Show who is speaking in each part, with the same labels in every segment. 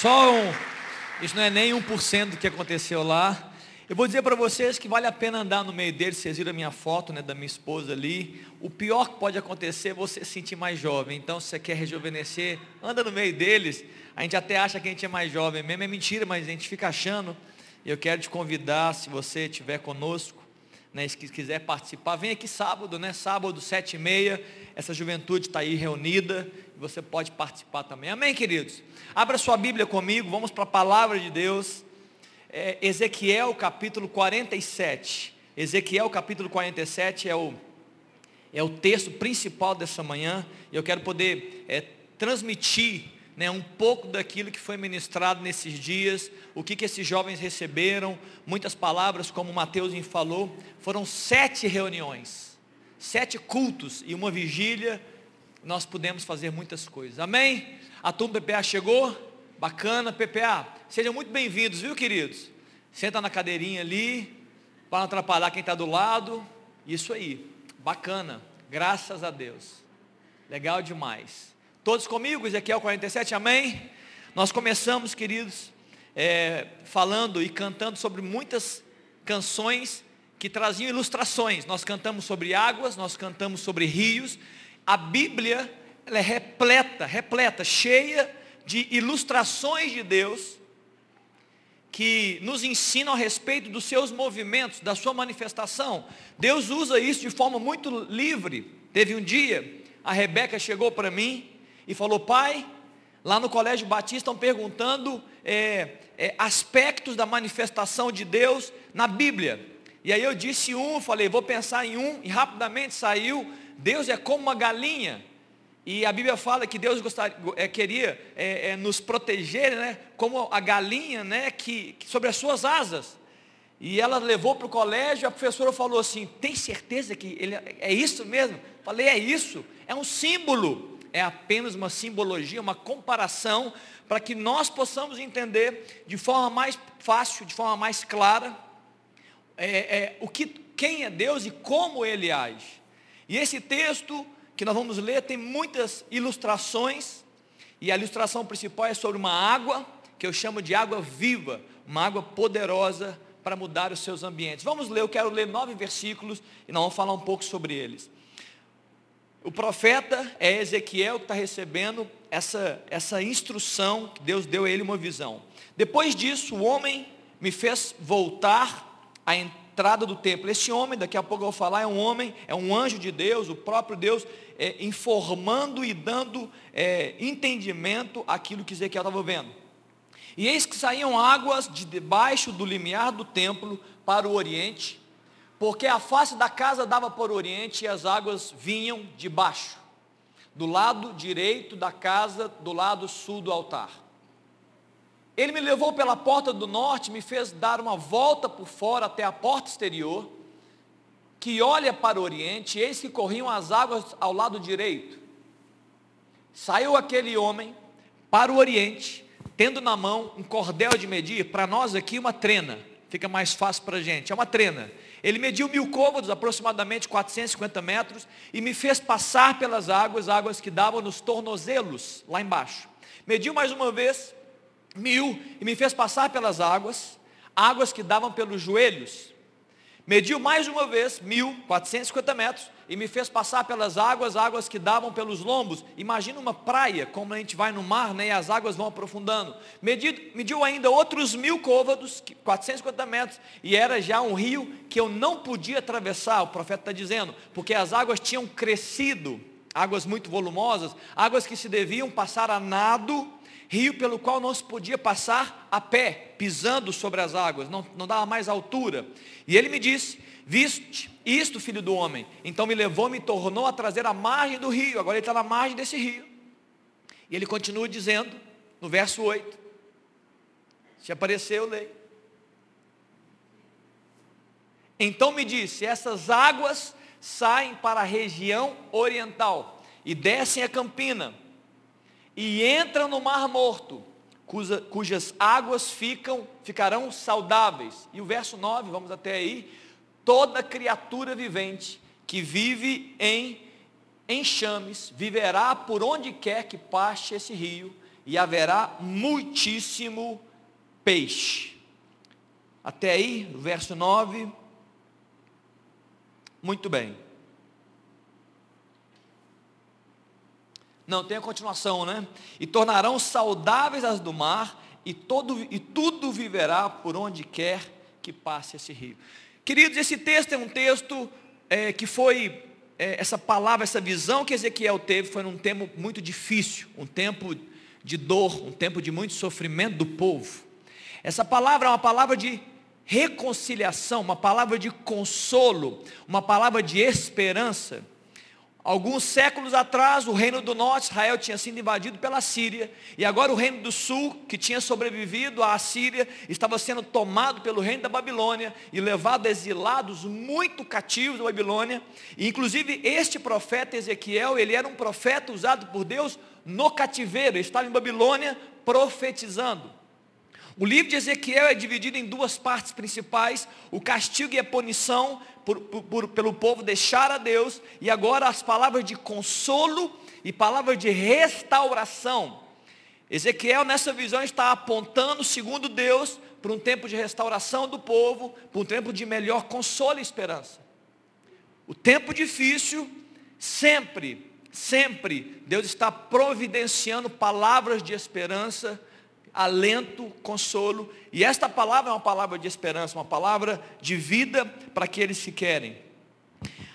Speaker 1: Só um, isso não é nem 1% do que aconteceu lá. Eu vou dizer para vocês que vale a pena andar no meio deles. Vocês viram a minha foto, né, da minha esposa ali. O pior que pode acontecer é você se sentir mais jovem. Então, se você quer rejuvenescer, anda no meio deles. A gente até acha que a gente é mais jovem mesmo. É mentira, mas a gente fica achando. E eu quero te convidar, se você estiver conosco, né, se quiser participar, vem aqui sábado, né? Sábado, sete e meia. Essa juventude está aí reunida você pode participar também. Amém, queridos? Abra sua Bíblia comigo, vamos para a palavra de Deus. É, Ezequiel capítulo 47. Ezequiel capítulo 47 é o, é o texto principal dessa manhã. E eu quero poder é, transmitir né, um pouco daquilo que foi ministrado nesses dias, o que, que esses jovens receberam, muitas palavras, como Mateus falou, foram sete reuniões, sete cultos e uma vigília nós podemos fazer muitas coisas. Amém? A turma PPA chegou? Bacana, PPA. Sejam muito bem-vindos, viu, queridos? Senta na cadeirinha ali, para não atrapalhar quem está do lado. Isso aí, bacana. Graças a Deus. Legal demais. Todos comigo, Ezequiel 47, amém? Nós começamos, queridos, é, falando e cantando sobre muitas canções que traziam ilustrações. Nós cantamos sobre águas, nós cantamos sobre rios, a Bíblia é repleta, repleta, cheia de ilustrações de Deus que nos ensinam a respeito dos seus movimentos, da sua manifestação. Deus usa isso de forma muito livre. Teve um dia, a Rebeca chegou para mim e falou: Pai, lá no Colégio Batista estão perguntando é, é, aspectos da manifestação de Deus na Bíblia. E aí eu disse um, falei, vou pensar em um, e rapidamente saiu Deus é como uma galinha. E a Bíblia fala que Deus gostaria, é, queria é, é, nos proteger, né, como a galinha, né, que, que sobre as suas asas. E ela levou para o colégio, a professora falou assim: tem certeza que ele é isso mesmo? Falei, é isso, é um símbolo, é apenas uma simbologia, uma comparação, para que nós possamos entender de forma mais fácil, de forma mais clara, é, é, o que, quem é Deus e como ele age. E esse texto que nós vamos ler tem muitas ilustrações, e a ilustração principal é sobre uma água, que eu chamo de água viva, uma água poderosa para mudar os seus ambientes. Vamos ler, eu quero ler nove versículos e nós vamos falar um pouco sobre eles. O profeta é Ezequiel que está recebendo essa, essa instrução, que Deus deu a ele uma visão. Depois disso, o homem me fez voltar entrar entrada do templo. Esse homem, daqui a pouco eu vou falar, é um homem, é um anjo de Deus, o próprio Deus, é, informando e dando é, entendimento àquilo que Ezequiel estava vendo. E eis que saíam águas de debaixo do limiar do templo para o oriente, porque a face da casa dava para o oriente e as águas vinham de baixo, do lado direito da casa, do lado sul do altar. Ele me levou pela porta do norte, me fez dar uma volta por fora até a porta exterior, que olha para o oriente, eis que corriam as águas ao lado direito. Saiu aquele homem para o oriente, tendo na mão um cordel de medir, para nós aqui uma trena, fica mais fácil para a gente, é uma trena. Ele mediu mil côvados, aproximadamente 450 metros, e me fez passar pelas águas, águas que davam nos tornozelos, lá embaixo. Mediu mais uma vez, mil e me fez passar pelas águas, águas que davam pelos joelhos. Mediu mais uma vez, mil, quatrocentos metros, e me fez passar pelas águas, águas que davam pelos lombos. Imagina uma praia, como a gente vai no mar, né, e as águas vão aprofundando. Mediu, mediu ainda outros mil côvados, 450 metros, e era já um rio que eu não podia atravessar, o profeta está dizendo, porque as águas tinham crescido, águas muito volumosas, águas que se deviam passar a nado, rio pelo qual não se podia passar a pé, pisando sobre as águas, não, não dava mais altura. E ele me disse: Viste isto, filho do homem. Então me levou, me tornou a trazer a margem do rio. Agora ele está na margem desse rio. E ele continua dizendo, no verso 8: Se aparecer, eu leio. Então me disse: Essas águas saem para a região oriental e descem a campina e entra no mar morto, cuja, cujas águas ficam, ficarão saudáveis. E o verso 9, vamos até aí, toda criatura vivente que vive em enxames, viverá por onde quer que passe esse rio, e haverá muitíssimo peixe. Até aí, verso 9. Muito bem. Não, tem a continuação, né? E tornarão saudáveis as do mar, e, todo, e tudo viverá por onde quer que passe esse rio. Queridos, esse texto é um texto é, que foi, é, essa palavra, essa visão que Ezequiel teve, foi num tempo muito difícil, um tempo de dor, um tempo de muito sofrimento do povo. Essa palavra é uma palavra de reconciliação, uma palavra de consolo, uma palavra de esperança. Alguns séculos atrás, o reino do norte, Israel, tinha sido invadido pela Síria, e agora o reino do sul, que tinha sobrevivido à Síria, estava sendo tomado pelo reino da Babilônia e levado exilados muito cativos da Babilônia. E, inclusive, este profeta Ezequiel, ele era um profeta usado por Deus no cativeiro, ele estava em Babilônia profetizando. O livro de Ezequiel é dividido em duas partes principais: o castigo e a punição por, por, pelo povo deixar a Deus, e agora as palavras de consolo e palavras de restauração. Ezequiel, nessa visão, está apontando, segundo Deus, para um tempo de restauração do povo, para um tempo de melhor consolo e esperança. O tempo difícil, sempre, sempre, Deus está providenciando palavras de esperança alento, consolo. E esta palavra é uma palavra de esperança, uma palavra de vida para aqueles que querem.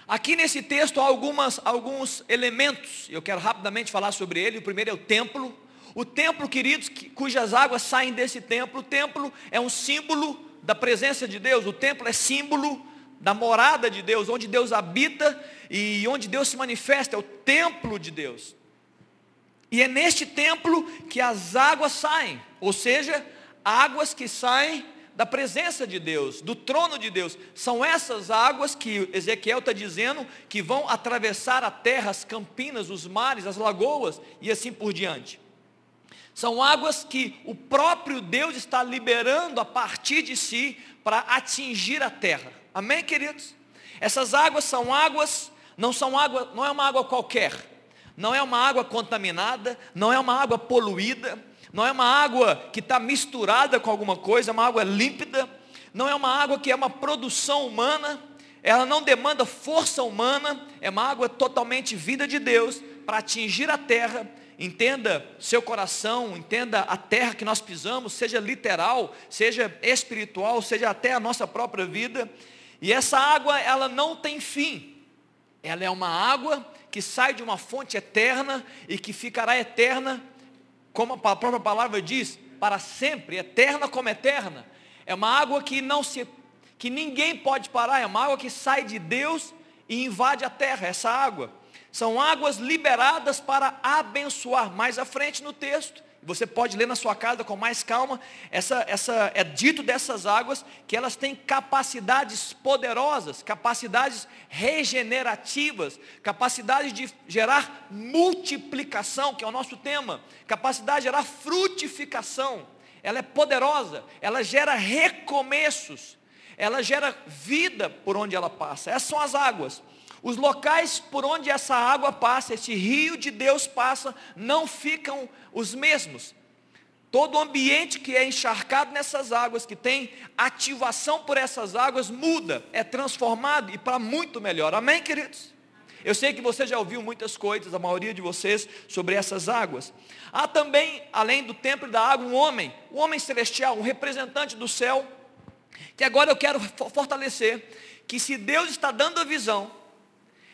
Speaker 1: Aqui nesse texto há algumas, alguns elementos, eu quero rapidamente falar sobre ele. O primeiro é o templo. O templo, queridos, que, cujas águas saem desse templo. O templo é um símbolo da presença de Deus. O templo é símbolo da morada de Deus, onde Deus habita e onde Deus se manifesta. É o templo de Deus. E é neste templo que as águas saem, ou seja, águas que saem da presença de Deus, do trono de Deus. São essas águas que Ezequiel está dizendo que vão atravessar a terra, as campinas, os mares, as lagoas e assim por diante. São águas que o próprio Deus está liberando a partir de si para atingir a terra. Amém, queridos? Essas águas são águas, não são água, não é uma água qualquer não é uma água contaminada, não é uma água poluída, não é uma água que está misturada com alguma coisa, é uma água límpida, não é uma água que é uma produção humana, ela não demanda força humana, é uma água totalmente vida de Deus para atingir a terra. Entenda seu coração, entenda a terra que nós pisamos, seja literal, seja espiritual, seja até a nossa própria vida. E essa água, ela não tem fim. Ela é uma água que sai de uma fonte eterna e que ficará eterna, como a própria palavra diz, para sempre, eterna como eterna. É uma água que não se que ninguém pode parar, é uma água que sai de Deus e invade a terra, essa água. São águas liberadas para abençoar. Mais à frente no texto, você pode ler na sua casa com mais calma. Essa, essa é dito dessas águas que elas têm capacidades poderosas, capacidades regenerativas, capacidade de gerar multiplicação, que é o nosso tema, capacidade de gerar frutificação. Ela é poderosa, ela gera recomeços, ela gera vida por onde ela passa. Essas são as águas. Os locais por onde essa água passa, esse rio de Deus passa, não ficam os mesmos. Todo o ambiente que é encharcado nessas águas, que tem ativação por essas águas, muda, é transformado e para muito melhor. Amém, queridos? Eu sei que você já ouviu muitas coisas, a maioria de vocês, sobre essas águas. Há também, além do templo da água, um homem, um homem celestial, um representante do céu, que agora eu quero fortalecer, que se Deus está dando a visão,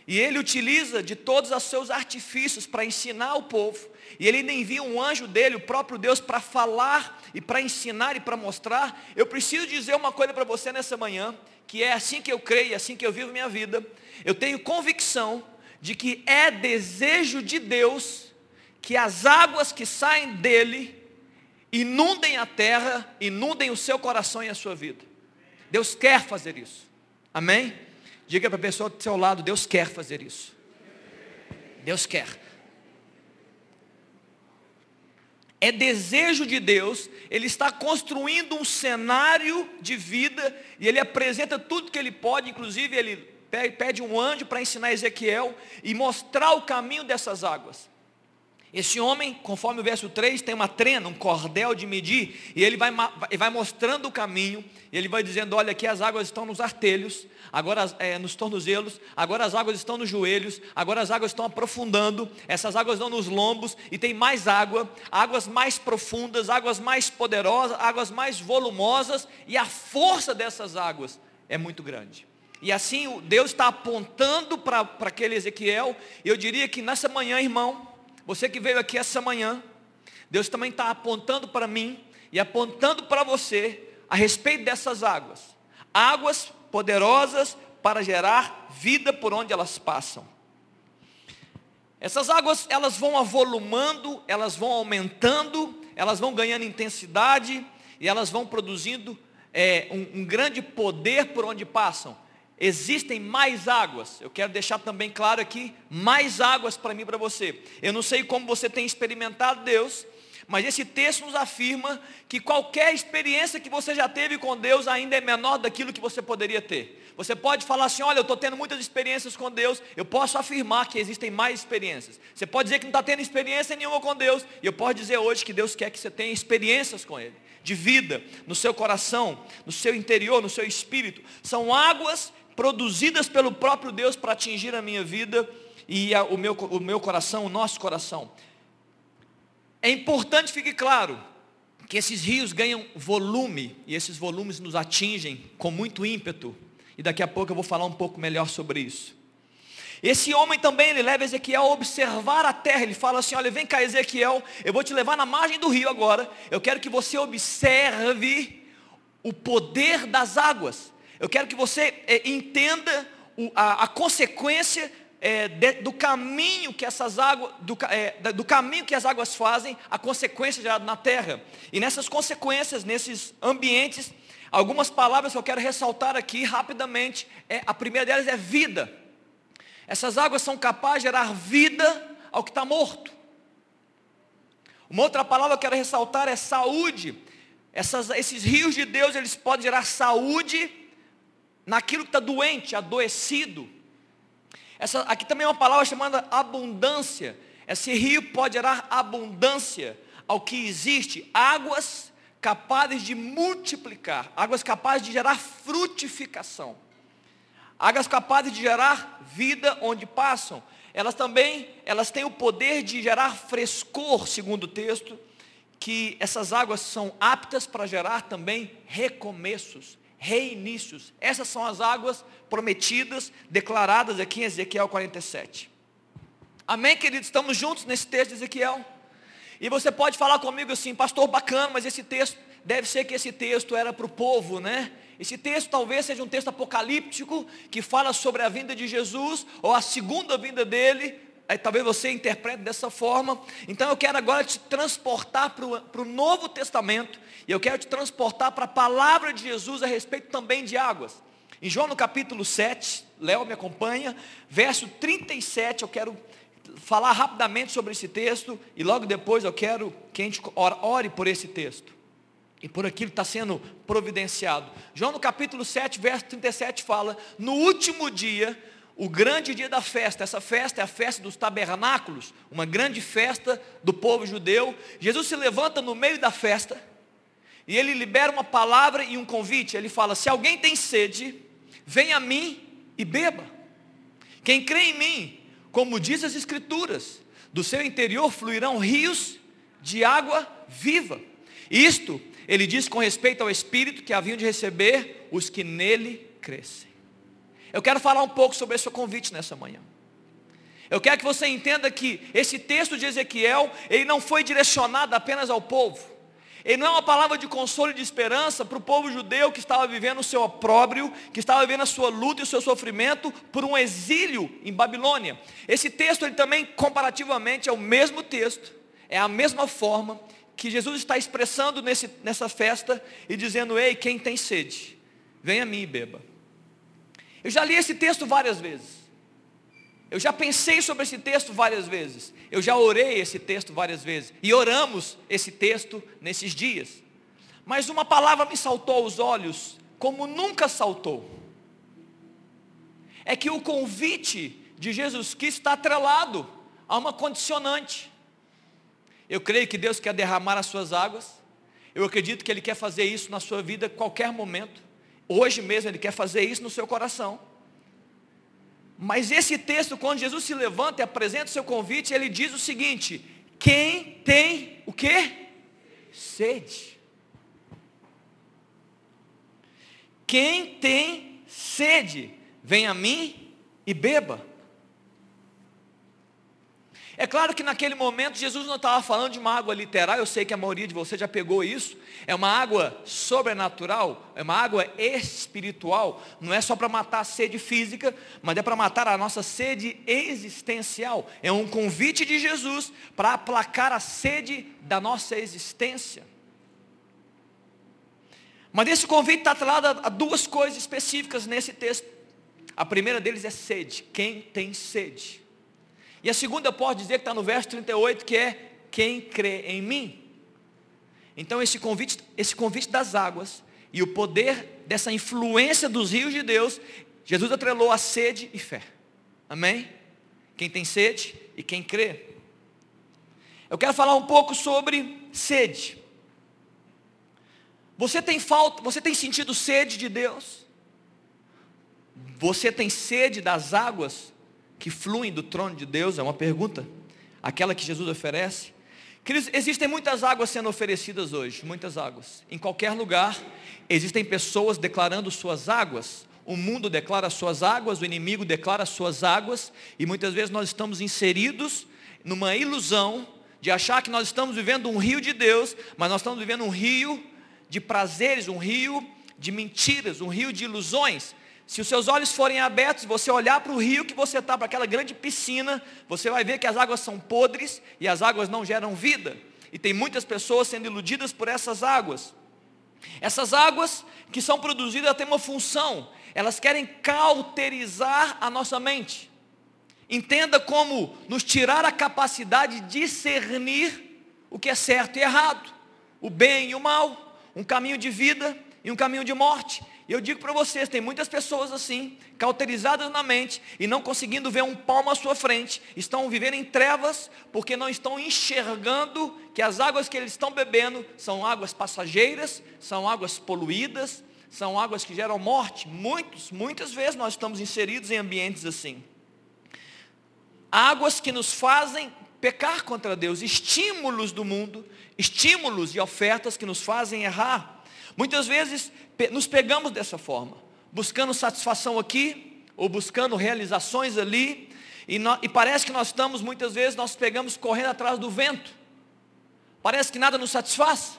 Speaker 1: e ele utiliza de todos os seus artifícios para ensinar o povo. E ele ainda envia um anjo dele, o próprio Deus, para falar e para ensinar e para mostrar. Eu preciso dizer uma coisa para você nessa manhã, que é assim que eu creio, assim que eu vivo minha vida. Eu tenho convicção de que é desejo de Deus que as águas que saem dele inundem a terra, inundem o seu coração e a sua vida. Deus quer fazer isso. Amém? Diga para a pessoa do seu lado, Deus quer fazer isso. Deus quer. É desejo de Deus, Ele está construindo um cenário de vida, e Ele apresenta tudo que Ele pode, inclusive Ele pede um anjo para ensinar Ezequiel e mostrar o caminho dessas águas. Esse homem, conforme o verso 3, tem uma trena, um cordel de medir, e ele vai, vai mostrando o caminho, e ele vai dizendo: olha, aqui as águas estão nos artelhos, agora é, nos tornozelos, agora as águas estão nos joelhos, agora as águas estão aprofundando, essas águas estão nos lombos, e tem mais água, águas mais profundas, águas mais poderosas, águas mais volumosas, e a força dessas águas é muito grande. E assim Deus está apontando para aquele Ezequiel, eu diria que nessa manhã, irmão, você que veio aqui essa manhã, Deus também está apontando para mim e apontando para você a respeito dessas águas. Águas poderosas para gerar vida por onde elas passam. Essas águas, elas vão avolumando, elas vão aumentando, elas vão ganhando intensidade e elas vão produzindo é, um, um grande poder por onde passam existem mais águas. Eu quero deixar também claro aqui, mais águas para mim e para você. Eu não sei como você tem experimentado Deus, mas esse texto nos afirma que qualquer experiência que você já teve com Deus ainda é menor daquilo que você poderia ter. Você pode falar assim, olha, eu estou tendo muitas experiências com Deus, eu posso afirmar que existem mais experiências. Você pode dizer que não está tendo experiência nenhuma com Deus, e eu posso dizer hoje que Deus quer que você tenha experiências com Ele, de vida, no seu coração, no seu interior, no seu espírito. São águas produzidas pelo próprio Deus para atingir a minha vida e a, o, meu, o meu coração, o nosso coração. É importante fique claro que esses rios ganham volume e esses volumes nos atingem com muito ímpeto. E daqui a pouco eu vou falar um pouco melhor sobre isso. Esse homem também, ele leva Ezequiel a observar a terra. Ele fala assim: Olha, vem cá, Ezequiel, eu vou te levar na margem do rio agora. Eu quero que você observe o poder das águas. Eu quero que você é, entenda o, a, a, consequência é, de, do caminho que essas águas, do, é, do, caminho que as águas fazem, a consequência gerada na terra. E nessas consequências, nesses ambientes, algumas palavras que eu quero ressaltar aqui rapidamente. É, a primeira delas é vida. Essas águas são capazes de gerar vida ao que está morto. Uma outra palavra que eu quero ressaltar é saúde. Essas, esses rios de Deus, eles podem gerar saúde naquilo que está doente, adoecido. Essa, aqui também é uma palavra chamada abundância. Esse rio pode gerar abundância ao que existe, águas capazes de multiplicar, águas capazes de gerar frutificação, águas capazes de gerar vida onde passam. Elas também, elas têm o poder de gerar frescor, segundo o texto, que essas águas são aptas para gerar também recomeços, reinícios. Essas são as águas prometidas, declaradas aqui em Ezequiel 47. Amém, queridos? Estamos juntos nesse texto de Ezequiel? E você pode falar comigo assim, pastor, bacana, mas esse texto, deve ser que esse texto era para o povo, né? Esse texto talvez seja um texto apocalíptico, que fala sobre a vinda de Jesus, ou a segunda vinda dele, Aí, talvez você interprete dessa forma. Então eu quero agora te transportar para o Novo Testamento. E eu quero te transportar para a palavra de Jesus a respeito também de águas. Em João no capítulo 7, Léo me acompanha, verso 37, eu quero falar rapidamente sobre esse texto. E logo depois eu quero que a gente ore por esse texto. E por aquilo que está sendo providenciado. João no capítulo 7, verso 37 fala, no último dia o grande dia da festa. Essa festa é a festa dos tabernáculos, uma grande festa do povo judeu. Jesus se levanta no meio da festa e ele libera uma palavra e um convite. Ele fala: Se alguém tem sede, venha a mim e beba. Quem crê em mim, como diz as Escrituras, do seu interior fluirão rios de água viva. Isto ele diz com respeito ao Espírito que haviam de receber os que nele crescem. Eu quero falar um pouco sobre esse convite nessa manhã. Eu quero que você entenda que esse texto de Ezequiel, ele não foi direcionado apenas ao povo. Ele não é uma palavra de consolo e de esperança para o povo judeu que estava vivendo o seu opróbrio, que estava vivendo a sua luta e o seu sofrimento por um exílio em Babilônia. Esse texto, ele também, comparativamente, é o mesmo texto, é a mesma forma que Jesus está expressando nesse, nessa festa e dizendo, ei, quem tem sede, venha a mim e beba. Eu já li esse texto várias vezes. Eu já pensei sobre esse texto várias vezes. Eu já orei esse texto várias vezes. E oramos esse texto nesses dias. Mas uma palavra me saltou aos olhos, como nunca saltou. É que o convite de Jesus Cristo está atrelado a uma condicionante. Eu creio que Deus quer derramar as suas águas. Eu acredito que Ele quer fazer isso na sua vida a qualquer momento. Hoje mesmo Ele quer fazer isso no seu coração. Mas esse texto, quando Jesus se levanta e apresenta o seu convite, ele diz o seguinte: quem tem o que? Sede. Quem tem sede, vem a mim e beba. É claro que naquele momento Jesus não estava falando de uma água literal, eu sei que a maioria de vocês já pegou isso. É uma água sobrenatural, é uma água espiritual. Não é só para matar a sede física, mas é para matar a nossa sede existencial. É um convite de Jesus para aplacar a sede da nossa existência. Mas esse convite está atrelado a duas coisas específicas nesse texto. A primeira deles é sede. Quem tem sede? E a segunda eu posso dizer que está no verso 38, que é quem crê em mim. Então esse convite, esse convite das águas e o poder dessa influência dos rios de Deus, Jesus atrelou a sede e fé. Amém? Quem tem sede e quem crê. Eu quero falar um pouco sobre sede. Você tem falta, você tem sentido sede de Deus? Você tem sede das águas que fluem do trono de Deus? É uma pergunta. Aquela que Jesus oferece. Existem muitas águas sendo oferecidas hoje, muitas águas. Em qualquer lugar, existem pessoas declarando suas águas. O mundo declara suas águas, o inimigo declara suas águas, e muitas vezes nós estamos inseridos numa ilusão de achar que nós estamos vivendo um rio de Deus, mas nós estamos vivendo um rio de prazeres, um rio de mentiras, um rio de ilusões. Se os seus olhos forem abertos, você olhar para o rio que você está, para aquela grande piscina, você vai ver que as águas são podres e as águas não geram vida. E tem muitas pessoas sendo iludidas por essas águas. Essas águas que são produzidas têm uma função, elas querem cauterizar a nossa mente. Entenda como nos tirar a capacidade de discernir o que é certo e errado, o bem e o mal, um caminho de vida e um caminho de morte. E eu digo para vocês, tem muitas pessoas assim, cauterizadas na mente e não conseguindo ver um palmo à sua frente, estão vivendo em trevas porque não estão enxergando que as águas que eles estão bebendo são águas passageiras, são águas poluídas, são águas que geram morte. Muitos, muitas vezes nós estamos inseridos em ambientes assim. Águas que nos fazem pecar contra Deus, estímulos do mundo, estímulos e ofertas que nos fazem errar. Muitas vezes nos pegamos dessa forma, buscando satisfação aqui, ou buscando realizações ali, e, e parece que nós estamos, muitas vezes, nós pegamos correndo atrás do vento, parece que nada nos satisfaz,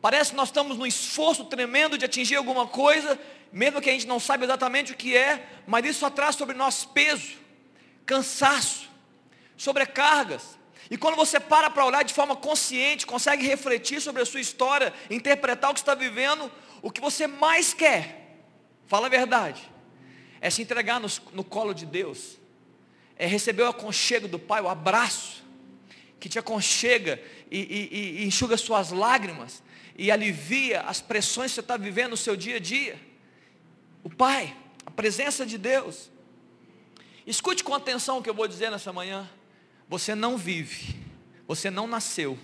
Speaker 1: parece que nós estamos num esforço tremendo de atingir alguma coisa, mesmo que a gente não saiba exatamente o que é, mas isso traz sobre nós peso, cansaço, sobrecargas, e quando você para para olhar de forma consciente, consegue refletir sobre a sua história, interpretar o que está vivendo, o que você mais quer, fala a verdade, é se entregar no, no colo de Deus, é receber o aconchego do Pai, o abraço, que te aconchega e, e, e enxuga suas lágrimas, e alivia as pressões que você está vivendo no seu dia a dia. O Pai, a presença de Deus. Escute com atenção o que eu vou dizer nessa manhã. Você não vive, você não nasceu,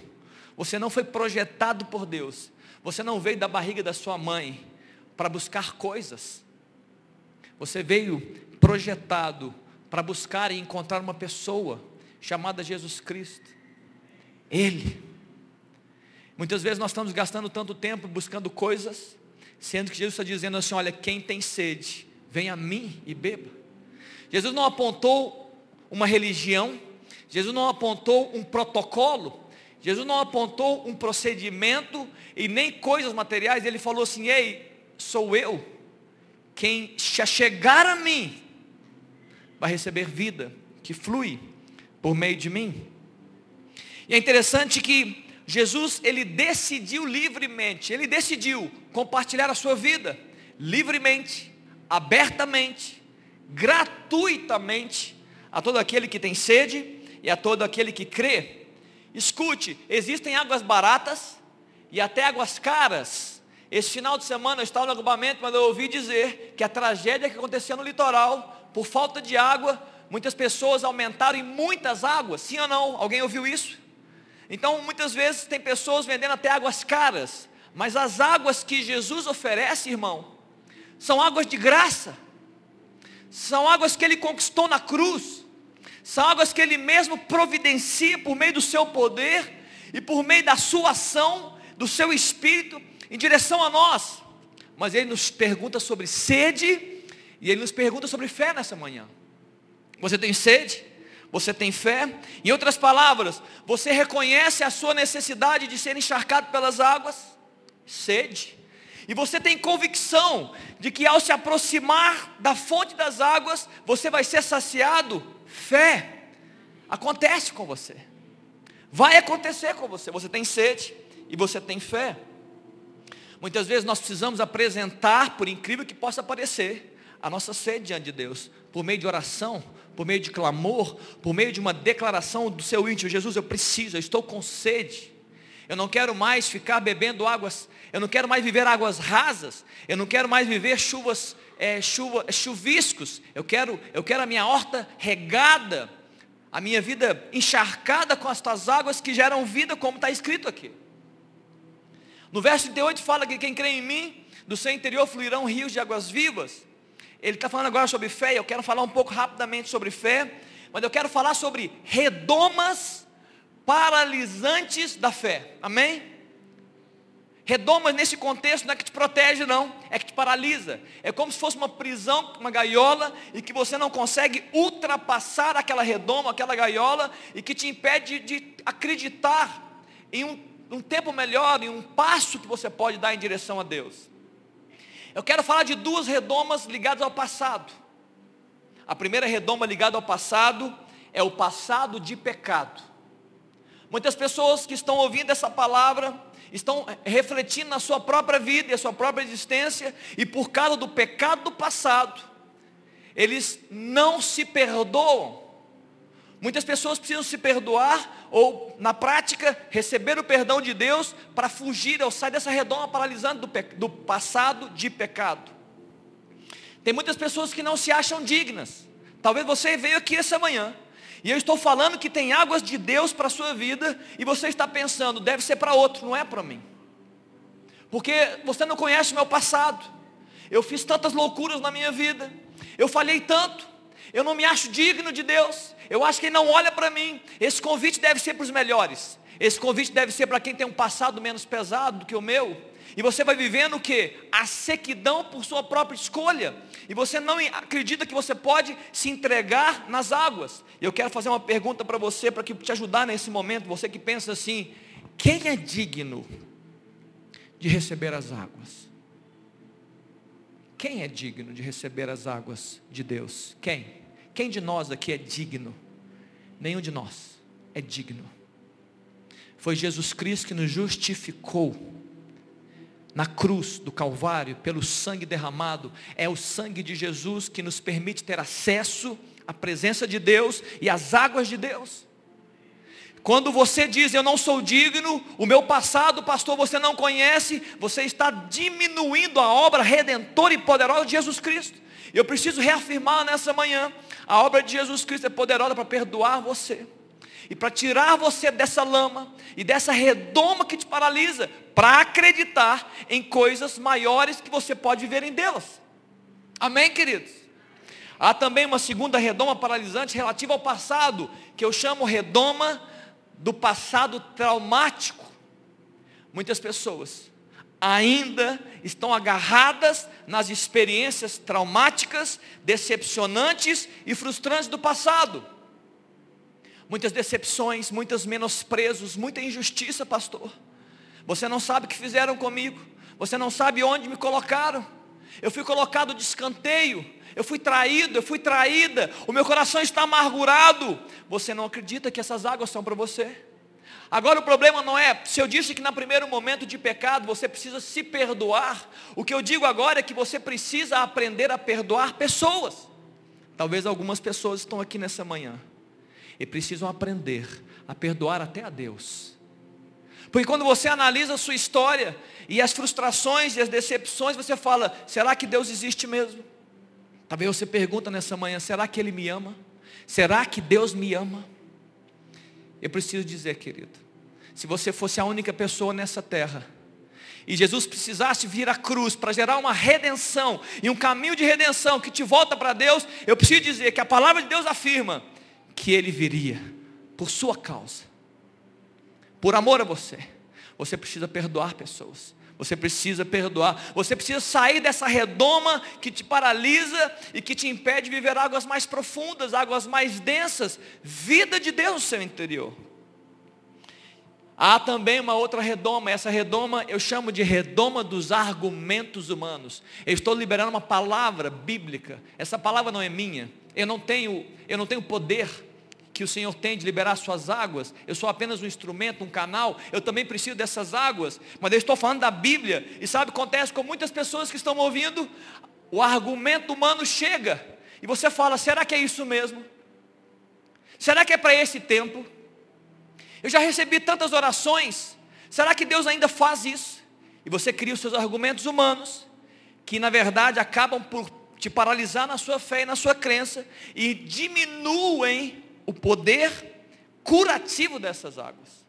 Speaker 1: você não foi projetado por Deus, você não veio da barriga da sua mãe para buscar coisas. Você veio projetado para buscar e encontrar uma pessoa chamada Jesus Cristo. Ele. Muitas vezes nós estamos gastando tanto tempo buscando coisas, sendo que Jesus está dizendo assim: olha, quem tem sede, vem a mim e beba. Jesus não apontou uma religião, Jesus não apontou um protocolo, Jesus não apontou um procedimento e nem coisas materiais, ele falou assim: Ei, sou eu, quem se chegar a mim, vai receber vida que flui por meio de mim. E é interessante que Jesus, ele decidiu livremente, ele decidiu compartilhar a sua vida livremente, abertamente, gratuitamente a todo aquele que tem sede e a todo aquele que crê. Escute, existem águas baratas e até águas caras. Esse final de semana eu estava no agrupamento, mas eu ouvi dizer que a tragédia que aconteceu no litoral, por falta de água, muitas pessoas aumentaram em muitas águas, sim ou não? Alguém ouviu isso? Então, muitas vezes tem pessoas vendendo até águas caras, mas as águas que Jesus oferece, irmão, são águas de graça, são águas que ele conquistou na cruz, são águas que ele mesmo providencia por meio do seu poder e por meio da sua ação, do seu espírito, em direção a nós. Mas ele nos pergunta sobre sede e ele nos pergunta sobre fé nessa manhã. Você tem sede? Você tem fé? Em outras palavras, você reconhece a sua necessidade de ser encharcado pelas águas? Sede. E você tem convicção de que ao se aproximar da fonte das águas, você vai ser saciado? Fé. Acontece com você. Vai acontecer com você. Você tem sede e você tem fé. Muitas vezes nós precisamos apresentar, por incrível que possa parecer, a nossa sede diante de Deus, por meio de oração, por meio de clamor, por meio de uma declaração do seu íntimo: Jesus, eu preciso, eu estou com sede. Eu não quero mais ficar bebendo águas, eu não quero mais viver águas rasas, eu não quero mais viver chuvas, é, chuva, chuviscos, eu quero, eu quero a minha horta regada, a minha vida encharcada com estas águas que geram vida, como está escrito aqui. No verso 38 fala que quem crê em mim, do seu interior fluirão rios de águas vivas. Ele está falando agora sobre fé, eu quero falar um pouco rapidamente sobre fé, mas eu quero falar sobre redomas paralisantes da fé. Amém? Redomas nesse contexto não é que te protege, não, é que te paralisa. É como se fosse uma prisão, uma gaiola, e que você não consegue ultrapassar aquela redoma, aquela gaiola, e que te impede de acreditar em um, um tempo melhor, em um passo que você pode dar em direção a Deus. Eu quero falar de duas redomas ligadas ao passado. A primeira redoma ligada ao passado é o passado de pecado. Muitas pessoas que estão ouvindo essa palavra estão refletindo na sua própria vida e a sua própria existência, e por causa do pecado do passado, eles não se perdoam. Muitas pessoas precisam se perdoar, ou na prática, receber o perdão de Deus para fugir ou sair dessa redoma paralisante do, do passado de pecado. Tem muitas pessoas que não se acham dignas. Talvez você veio aqui essa manhã e eu estou falando que tem águas de Deus para a sua vida, e você está pensando, deve ser para outro, não é para mim. Porque você não conhece o meu passado. Eu fiz tantas loucuras na minha vida. Eu falhei tanto. Eu não me acho digno de Deus. Eu acho que Ele não olha para mim. Esse convite deve ser para os melhores. Esse convite deve ser para quem tem um passado menos pesado do que o meu. E você vai vivendo o que? A sequidão por sua própria escolha. E você não acredita que você pode se entregar nas águas. E eu quero fazer uma pergunta para você, para te ajudar nesse momento. Você que pensa assim: quem é digno de receber as águas? Quem é digno de receber as águas de Deus? Quem? Quem de nós aqui é digno? Nenhum de nós é digno. Foi Jesus Cristo que nos justificou na cruz do Calvário, pelo sangue derramado, é o sangue de Jesus que nos permite ter acesso à presença de Deus e às águas de Deus. Quando você diz eu não sou digno, o meu passado, pastor, você não conhece, você está diminuindo a obra redentora e poderosa de Jesus Cristo. Eu preciso reafirmar nessa manhã: a obra de Jesus Cristo é poderosa para perdoar você e para tirar você dessa lama e dessa redoma que te paralisa, para acreditar em coisas maiores que você pode viver em delas. Amém, queridos? Há também uma segunda redoma paralisante relativa ao passado, que eu chamo redoma do passado traumático. Muitas pessoas ainda estão agarradas nas experiências traumáticas, decepcionantes e frustrantes do passado muitas decepções, muitos menosprezos, muita injustiça, pastor. Você não sabe o que fizeram comigo, você não sabe onde me colocaram. Eu fui colocado de escanteio, eu fui traído, eu fui traída, o meu coração está amargurado. Você não acredita que essas águas são para você? Agora o problema não é, se eu disse que no primeiro momento de pecado você precisa se perdoar, o que eu digo agora é que você precisa aprender a perdoar pessoas. Talvez algumas pessoas estão aqui nessa manhã e precisam aprender a perdoar até a Deus. Porque quando você analisa a sua história e as frustrações e as decepções, você fala: será que Deus existe mesmo? Talvez você pergunta nessa manhã: será que Ele me ama? Será que Deus me ama? Eu preciso dizer, querido, se você fosse a única pessoa nessa terra, e Jesus precisasse vir à cruz para gerar uma redenção e um caminho de redenção que te volta para Deus, eu preciso dizer que a palavra de Deus afirma que Ele viria por sua causa, por amor a você. Você precisa perdoar pessoas. Você precisa perdoar. Você precisa sair dessa redoma que te paralisa e que te impede de viver águas mais profundas, águas mais densas. Vida de Deus no seu interior. Há também uma outra redoma, essa redoma eu chamo de redoma dos argumentos humanos. Eu estou liberando uma palavra bíblica. Essa palavra não é minha. Eu não tenho, eu não tenho poder que o Senhor tem de liberar suas águas. Eu sou apenas um instrumento, um canal. Eu também preciso dessas águas. Mas eu estou falando da Bíblia. E sabe o que acontece com muitas pessoas que estão ouvindo? O argumento humano chega. E você fala, será que é isso mesmo? Será que é para esse tempo? Eu já recebi tantas orações. Será que Deus ainda faz isso? E você cria os seus argumentos humanos, que na verdade acabam por te paralisar na sua fé e na sua crença, e diminuem o poder curativo dessas águas.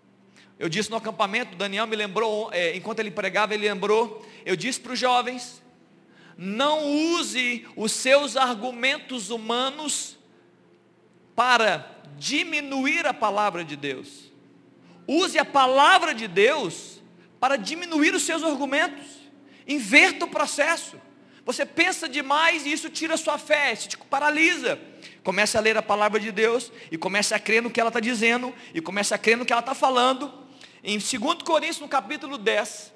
Speaker 1: Eu disse no acampamento, Daniel me lembrou, é, enquanto ele pregava, ele lembrou, eu disse para os jovens, não use os seus argumentos humanos para diminuir a palavra de Deus. Use a palavra de Deus para diminuir os seus argumentos. Inverta o processo. Você pensa demais e isso tira a sua fé, isso te paralisa. Comece a ler a palavra de Deus e comece a crer no que ela está dizendo e comece a crer no que ela está falando. Em 2 Coríntios, no capítulo 10,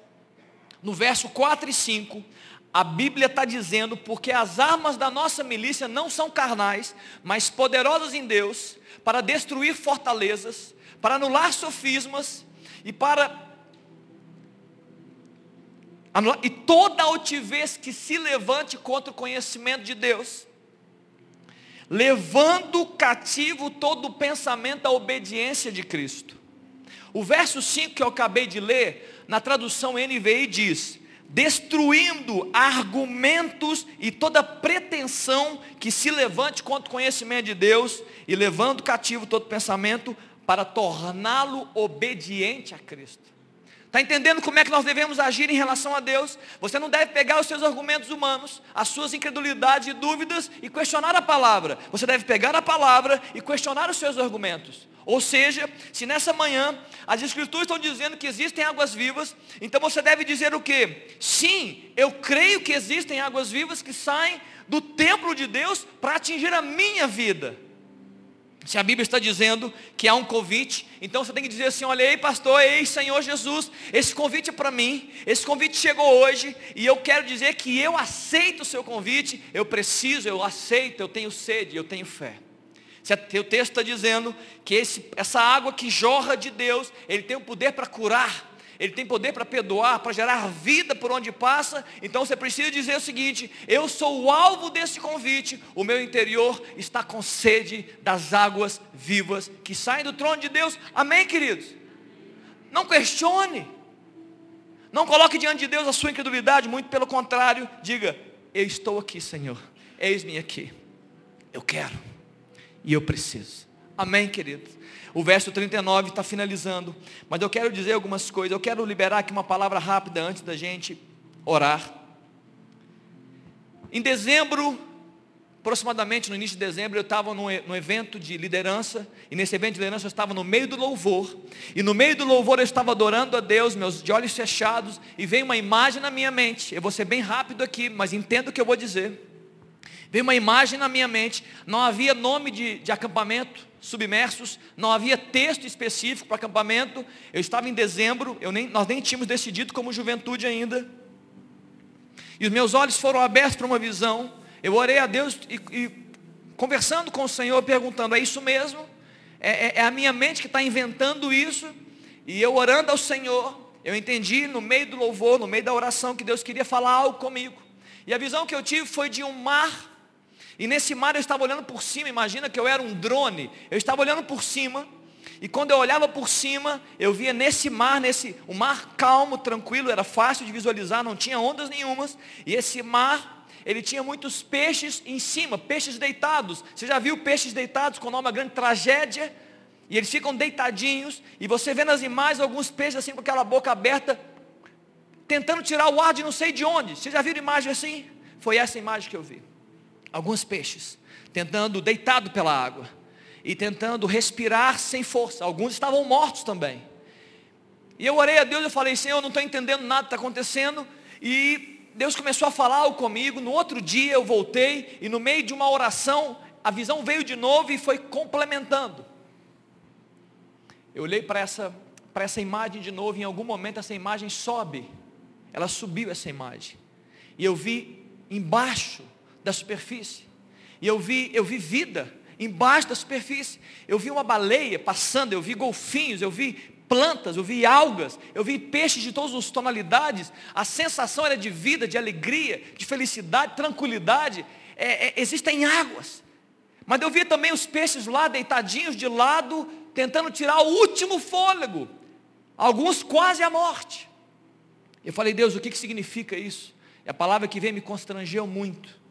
Speaker 1: no verso 4 e 5, a Bíblia está dizendo, porque as armas da nossa milícia não são carnais, mas poderosas em Deus, para destruir fortalezas, para anular sofismas e para anular, e toda altivez que se levante contra o conhecimento de Deus, levando cativo todo o pensamento à obediência de Cristo. O verso 5 que eu acabei de ler, na tradução NVI diz: destruindo argumentos e toda pretensão que se levante contra o conhecimento de Deus e levando cativo todo pensamento para torná-lo obediente a Cristo. Está entendendo como é que nós devemos agir em relação a Deus? Você não deve pegar os seus argumentos humanos, as suas incredulidades e dúvidas e questionar a palavra. Você deve pegar a palavra e questionar os seus argumentos. Ou seja, se nessa manhã as escrituras estão dizendo que existem águas vivas, então você deve dizer o que? Sim, eu creio que existem águas vivas que saem do templo de Deus para atingir a minha vida. Se a Bíblia está dizendo que há um convite, então você tem que dizer assim: olha, ei pastor, ei Senhor Jesus, esse convite é para mim, esse convite chegou hoje, e eu quero dizer que eu aceito o seu convite, eu preciso, eu aceito, eu tenho sede, eu tenho fé. O texto está dizendo que esse, essa água que jorra de Deus, Ele tem o poder para curar, ele tem poder para perdoar, para gerar vida por onde passa. Então você precisa dizer o seguinte: eu sou o alvo desse convite, o meu interior está com sede das águas vivas que saem do trono de Deus. Amém, queridos? Não questione. Não coloque diante de Deus a sua incredulidade, muito pelo contrário, diga: Eu estou aqui, Senhor. Eis-me aqui. Eu quero e eu preciso. Amém, queridos? O verso 39 está finalizando. Mas eu quero dizer algumas coisas. Eu quero liberar aqui uma palavra rápida antes da gente orar. Em dezembro, aproximadamente no início de dezembro, eu estava num, evento de liderança, e nesse evento de liderança eu estava no meio do louvor, e no meio do louvor eu estava adorando a Deus, meus de olhos fechados, e veio uma imagem na minha mente, eu vou ser bem rápido aqui, mas entendo o que eu vou dizer. Veio uma imagem na minha mente, não havia nome de, de acampamento, submersos, não havia texto específico para acampamento. Eu estava em dezembro, eu nem, nós nem tínhamos decidido como juventude ainda. E os meus olhos foram abertos para uma visão. Eu orei a Deus e, e conversando com o Senhor, perguntando: é isso mesmo? É, é, é a minha mente que está inventando isso? E eu orando ao Senhor, eu entendi no meio do louvor, no meio da oração, que Deus queria falar algo comigo. E a visão que eu tive foi de um mar e nesse mar eu estava olhando por cima, imagina que eu era um drone. Eu estava olhando por cima, e quando eu olhava por cima, eu via nesse mar, nesse, um mar calmo, tranquilo, era fácil de visualizar, não tinha ondas nenhumas. E esse mar, ele tinha muitos peixes em cima, peixes deitados. Você já viu peixes deitados há uma grande tragédia? E eles ficam deitadinhos, e você vê nas imagens alguns peixes assim com aquela boca aberta, tentando tirar o ar de não sei de onde. Vocês já viram imagem assim? Foi essa imagem que eu vi. Alguns peixes tentando deitado pela água e tentando respirar sem força. Alguns estavam mortos também. E eu orei a Deus, eu falei, Senhor, eu não estou entendendo nada que está acontecendo. E Deus começou a falar comigo. No outro dia eu voltei e no meio de uma oração, a visão veio de novo e foi complementando. Eu olhei para essa, para essa imagem de novo, em algum momento essa imagem sobe. Ela subiu essa imagem. E eu vi embaixo da superfície. E eu vi, eu vi vida embaixo da superfície. Eu vi uma baleia passando, eu vi golfinhos, eu vi plantas, eu vi algas, eu vi peixes de todas as tonalidades. A sensação era de vida, de alegria, de felicidade, tranquilidade. É, é, existem águas. Mas eu vi também os peixes lá deitadinhos de lado, tentando tirar o último fôlego. Alguns quase à morte. Eu falei, Deus, o que, que significa isso? E a palavra que veio me constrangeu muito.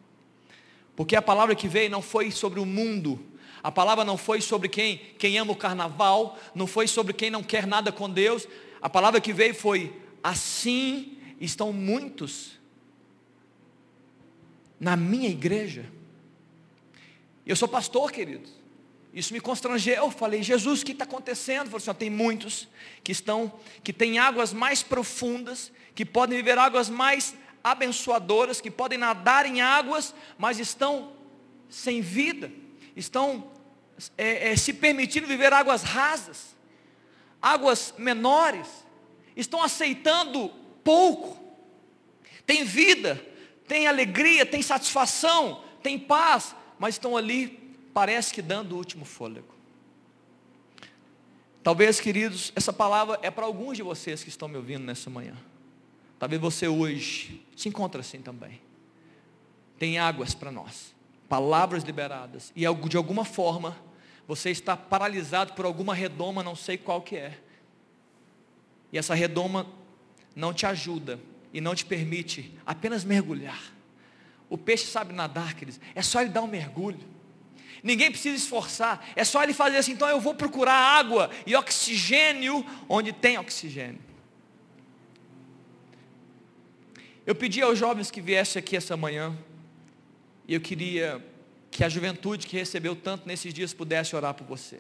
Speaker 1: Porque a palavra que veio não foi sobre o mundo, a palavra não foi sobre quem, quem ama o carnaval, não foi sobre quem não quer nada com Deus. A palavra que veio foi: assim estão muitos na minha igreja. Eu sou pastor, querido. Isso me constrangeu. Eu falei, Jesus, o que está acontecendo? Falou assim, tem muitos que estão, que têm águas mais profundas, que podem viver águas mais abençoadoras, que podem nadar em águas, mas estão sem vida estão é, é, se permitindo viver águas rasas, águas menores, estão aceitando pouco, tem vida, tem alegria, tem satisfação, tem paz, mas estão ali, parece que dando o último fôlego. Talvez, queridos, essa palavra é para alguns de vocês que estão me ouvindo nessa manhã. Talvez você hoje se encontre assim também. Tem águas para nós palavras liberadas, e de alguma forma você está paralisado por alguma redoma, não sei qual que é. E essa redoma não te ajuda e não te permite apenas mergulhar. O peixe sabe nadar, queridos. É só ele dar um mergulho. Ninguém precisa esforçar. É só ele fazer assim. Então eu vou procurar água e oxigênio onde tem oxigênio. Eu pedi aos jovens que viessem aqui essa manhã e eu queria que a juventude que recebeu tanto nesses dias pudesse orar por você.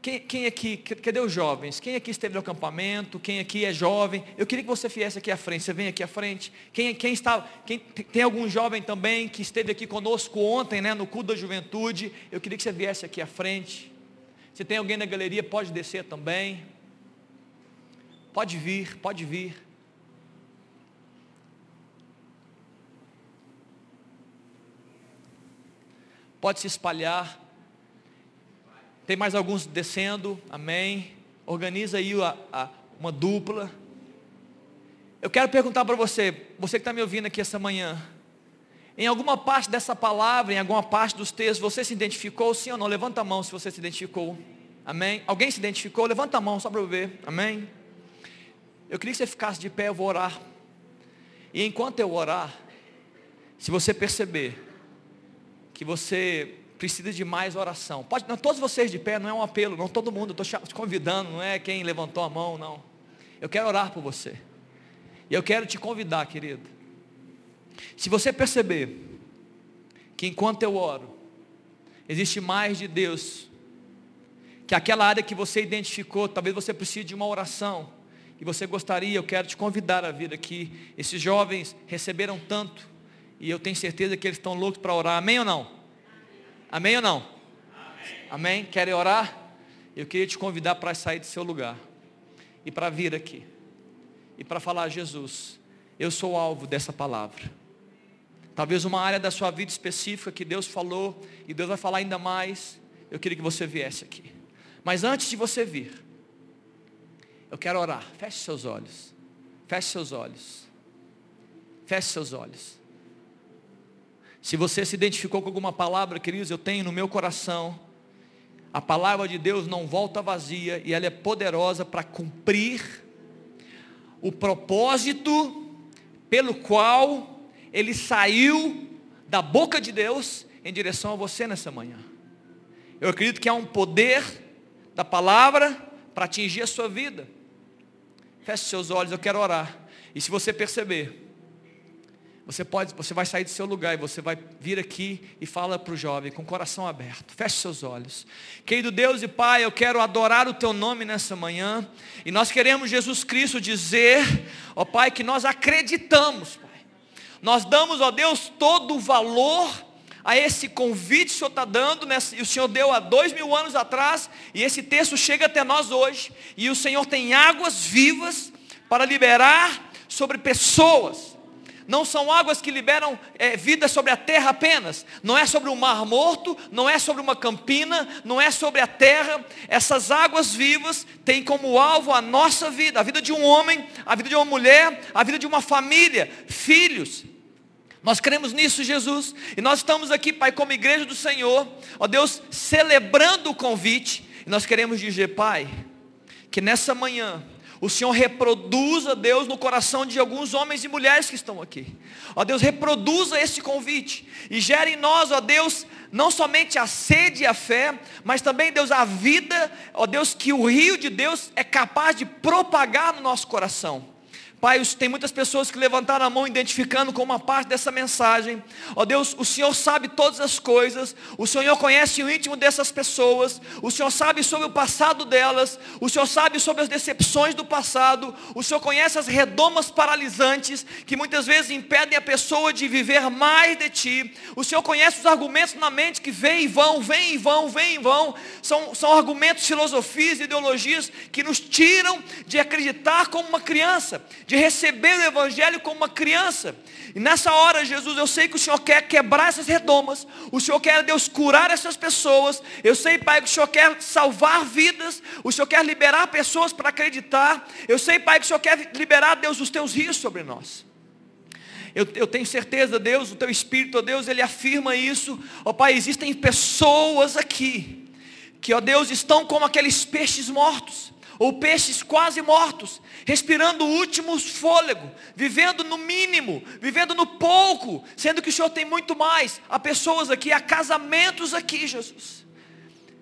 Speaker 1: Quem, quem, aqui, cadê os jovens? Quem aqui esteve no acampamento? Quem aqui é jovem? Eu queria que você viesse aqui à frente. Você vem aqui à frente. Quem, quem está, quem, tem algum jovem também que esteve aqui conosco ontem, né, no culto da juventude? Eu queria que você viesse aqui à frente. Se tem alguém na galeria, pode descer também. Pode vir, pode vir. Pode se espalhar. Tem mais alguns descendo, amém. Organiza aí a, a, uma dupla. Eu quero perguntar para você, você que está me ouvindo aqui essa manhã, em alguma parte dessa palavra, em alguma parte dos textos, você se identificou, sim ou não? Levanta a mão se você se identificou. Amém? Alguém se identificou? Levanta a mão só para eu ver. Amém? Eu queria que você ficasse de pé, eu vou orar. E enquanto eu orar, se você perceber que você precisa de mais oração. Pode, não, todos vocês de pé, não é um apelo, não todo mundo, estou te convidando, não é quem levantou a mão, não. Eu quero orar por você. E eu quero te convidar, querido. Se você perceber que enquanto eu oro, existe mais de Deus, que aquela área que você identificou, talvez você precise de uma oração, e você gostaria, eu quero te convidar a vir aqui. Esses jovens receberam tanto, e eu tenho certeza que eles estão loucos para orar. Amém ou não? Amém ou não? Amém. Amém? Querem orar? Eu queria te convidar para sair do seu lugar e para vir aqui e para falar: Jesus, eu sou alvo dessa palavra. Talvez uma área da sua vida específica que Deus falou e Deus vai falar ainda mais. Eu queria que você viesse aqui. Mas antes de você vir, eu quero orar. Feche seus olhos. Feche seus olhos. Feche seus olhos. Se você se identificou com alguma palavra, queridos, eu tenho no meu coração. A palavra de Deus não volta vazia e ela é poderosa para cumprir o propósito pelo qual ele saiu da boca de Deus em direção a você nessa manhã. Eu acredito que há um poder da palavra para atingir a sua vida. Feche seus olhos, eu quero orar. E se você perceber, você pode, você vai sair do seu lugar e você vai vir aqui e fala para o jovem com o coração aberto. Feche seus olhos. Querido Deus e Pai, eu quero adorar o teu nome nessa manhã. E nós queremos, Jesus Cristo, dizer, ó Pai, que nós acreditamos, Pai. Nós damos, ó Deus, todo o valor a esse convite que o Senhor está dando, e o Senhor deu há dois mil anos atrás, e esse texto chega até nós hoje, e o Senhor tem águas vivas para liberar sobre pessoas não são águas que liberam é, vida sobre a terra apenas, não é sobre o mar morto, não é sobre uma campina, não é sobre a terra, essas águas vivas têm como alvo a nossa vida, a vida de um homem, a vida de uma mulher, a vida de uma família, filhos. Nós cremos nisso, Jesus, e nós estamos aqui, Pai, como igreja do Senhor, ó Deus, celebrando o convite, e nós queremos dizer, Pai, que nessa manhã, o Senhor reproduza, Deus, no coração de alguns homens e mulheres que estão aqui. Ó Deus, reproduza esse convite. E gere em nós, ó Deus, não somente a sede e a fé, mas também, Deus, a vida, ó Deus, que o rio de Deus é capaz de propagar no nosso coração. Pai, tem muitas pessoas que levantaram a mão identificando com uma parte dessa mensagem. Ó Deus, o Senhor sabe todas as coisas. O Senhor conhece o íntimo dessas pessoas. O Senhor sabe sobre o passado delas. O Senhor sabe sobre as decepções do passado. O Senhor conhece as redomas paralisantes que muitas vezes impedem a pessoa de viver mais de Ti. O Senhor conhece os argumentos na mente que vêm e vão, vêm e vão, vêm e vão. São, são argumentos, filosofias, ideologias que nos tiram de acreditar como uma criança de receber o Evangelho como uma criança. E nessa hora, Jesus, eu sei que o Senhor quer quebrar essas redomas, o Senhor quer, Deus, curar essas pessoas. Eu sei, Pai, que o Senhor quer salvar vidas, o Senhor quer liberar pessoas para acreditar. Eu sei, Pai, que o Senhor quer liberar, Deus, os teus rios sobre nós. Eu, eu, tenho certeza, Deus, o teu Espírito, ó Deus, ele afirma isso. Ó Pai, existem pessoas aqui, que, ó Deus, estão como aqueles peixes mortos ou peixes quase mortos, respirando o último fôlego, vivendo no mínimo, vivendo no pouco, sendo que o Senhor tem muito mais. Há pessoas aqui, há casamentos aqui, Jesus.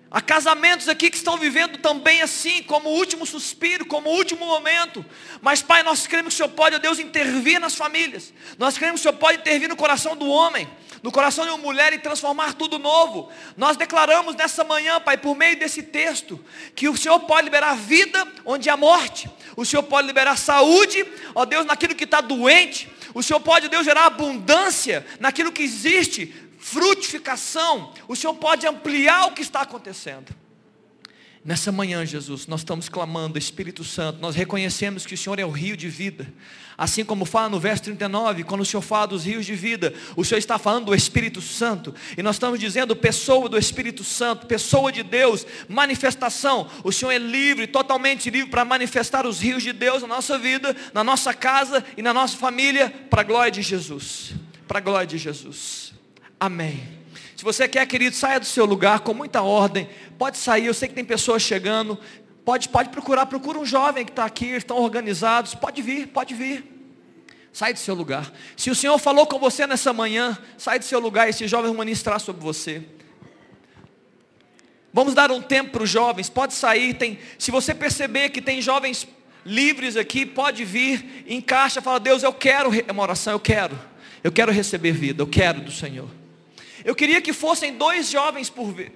Speaker 1: Há casamentos aqui que estão vivendo também assim, como o último suspiro, como o último momento. Mas, Pai, nós cremos que o Senhor pode, ó Deus, intervir nas famílias. Nós cremos que o Senhor pode intervir no coração do homem no coração de uma mulher e transformar tudo novo. Nós declaramos nessa manhã, Pai, por meio desse texto, que o Senhor pode liberar vida onde há morte. O Senhor pode liberar saúde, ó Deus, naquilo que está doente. O Senhor pode, Deus, gerar abundância naquilo que existe, frutificação. O Senhor pode ampliar o que está acontecendo. Nessa manhã, Jesus, nós estamos clamando, Espírito Santo, nós reconhecemos que o Senhor é o rio de vida. Assim como fala no verso 39, quando o Senhor fala dos rios de vida, o Senhor está falando do Espírito Santo. E nós estamos dizendo pessoa do Espírito Santo, pessoa de Deus, manifestação. O Senhor é livre, totalmente livre para manifestar os rios de Deus na nossa vida, na nossa casa e na nossa família, para a glória de Jesus. Para a glória de Jesus. Amém. Se você quer, querido, saia do seu lugar com muita ordem. Pode sair, eu sei que tem pessoas chegando. Pode, pode procurar, procura um jovem que está aqui, estão organizados. Pode vir, pode vir. Sai do seu lugar. Se o Senhor falou com você nessa manhã, sai do seu lugar esse jovem vai ministrar sobre você. Vamos dar um tempo para os jovens, pode sair. Tem, se você perceber que tem jovens livres aqui, pode vir, encaixa, fala, Deus, eu quero uma oração, eu quero. Eu quero receber vida, eu quero do Senhor. Eu queria que fossem dois jovens por vez.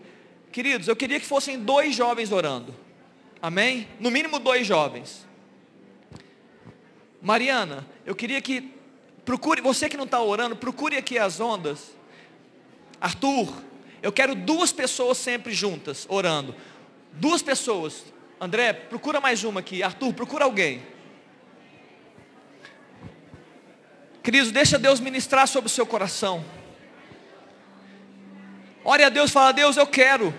Speaker 1: Queridos, eu queria que fossem dois jovens orando. Amém? No mínimo dois jovens. Mariana, eu queria que procure, você que não está orando, procure aqui as ondas. Arthur, eu quero duas pessoas sempre juntas, orando. Duas pessoas. André, procura mais uma aqui. Arthur, procura alguém. Queridos, deixa Deus ministrar sobre o seu coração. Ore a Deus, fala, Deus, eu quero.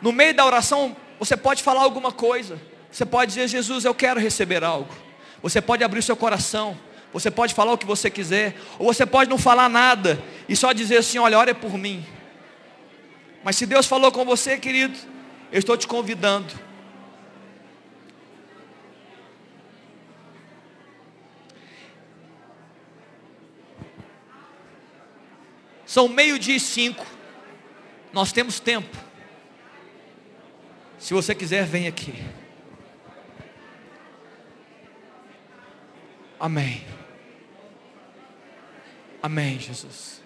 Speaker 1: No meio da oração, você pode falar alguma coisa. Você pode dizer, Jesus, eu quero receber algo. Você pode abrir o seu coração. Você pode falar o que você quiser. Ou você pode não falar nada. E só dizer assim, olha, ore por mim. Mas se Deus falou com você, querido, eu estou te convidando. São meio-dia e cinco. Nós temos tempo. Se você quiser, vem aqui. Amém. Amém, Jesus.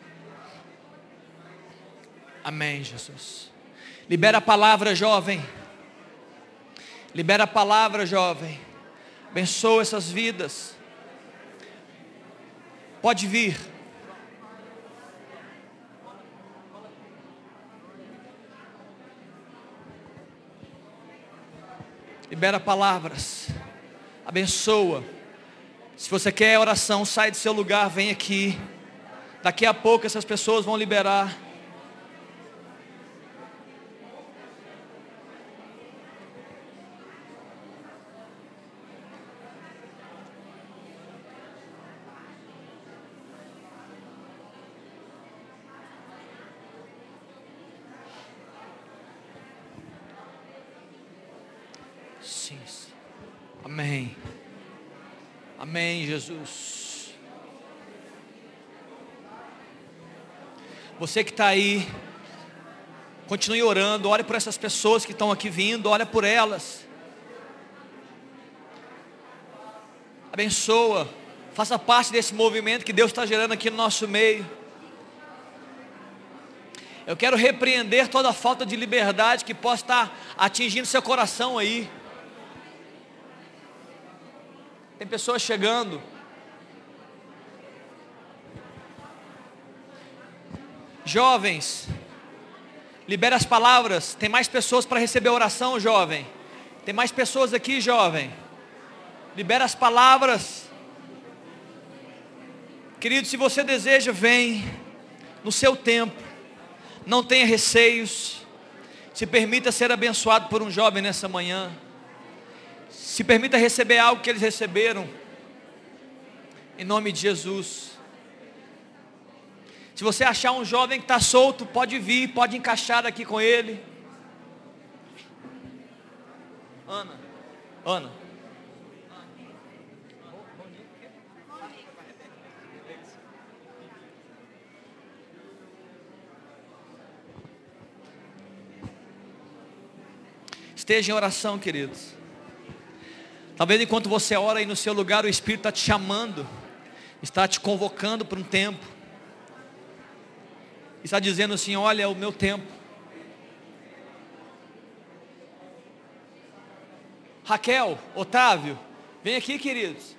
Speaker 1: Amém, Jesus. Libera a palavra, jovem. Libera a palavra, jovem. Abençoa essas vidas. Pode vir. Libera palavras. Abençoa. Se você quer oração, sai do seu lugar, vem aqui. Daqui a pouco essas pessoas vão liberar. Sim. Amém. Amém, Jesus. Você que está aí, continue orando, olhe por essas pessoas que estão aqui vindo, olha por elas. Abençoa, faça parte desse movimento que Deus está gerando aqui no nosso meio. Eu quero repreender toda falta de liberdade que possa estar atingindo seu coração aí. Tem pessoas chegando. Jovens, libera as palavras. Tem mais pessoas para receber oração, jovem. Tem mais pessoas aqui, jovem. Libera as palavras. Querido, se você deseja, vem no seu tempo. Não tenha receios. Se permita ser abençoado por um jovem nessa manhã. Se permita receber algo que eles receberam. Em nome de Jesus. Se você achar um jovem que está solto, pode vir, pode encaixar aqui com ele. Ana, Ana. Esteja em oração, queridos. Talvez enquanto você ora aí no seu lugar, o Espírito está te chamando, está te convocando para um tempo. Está dizendo assim: olha, é o meu tempo. Raquel, Otávio, vem aqui, queridos.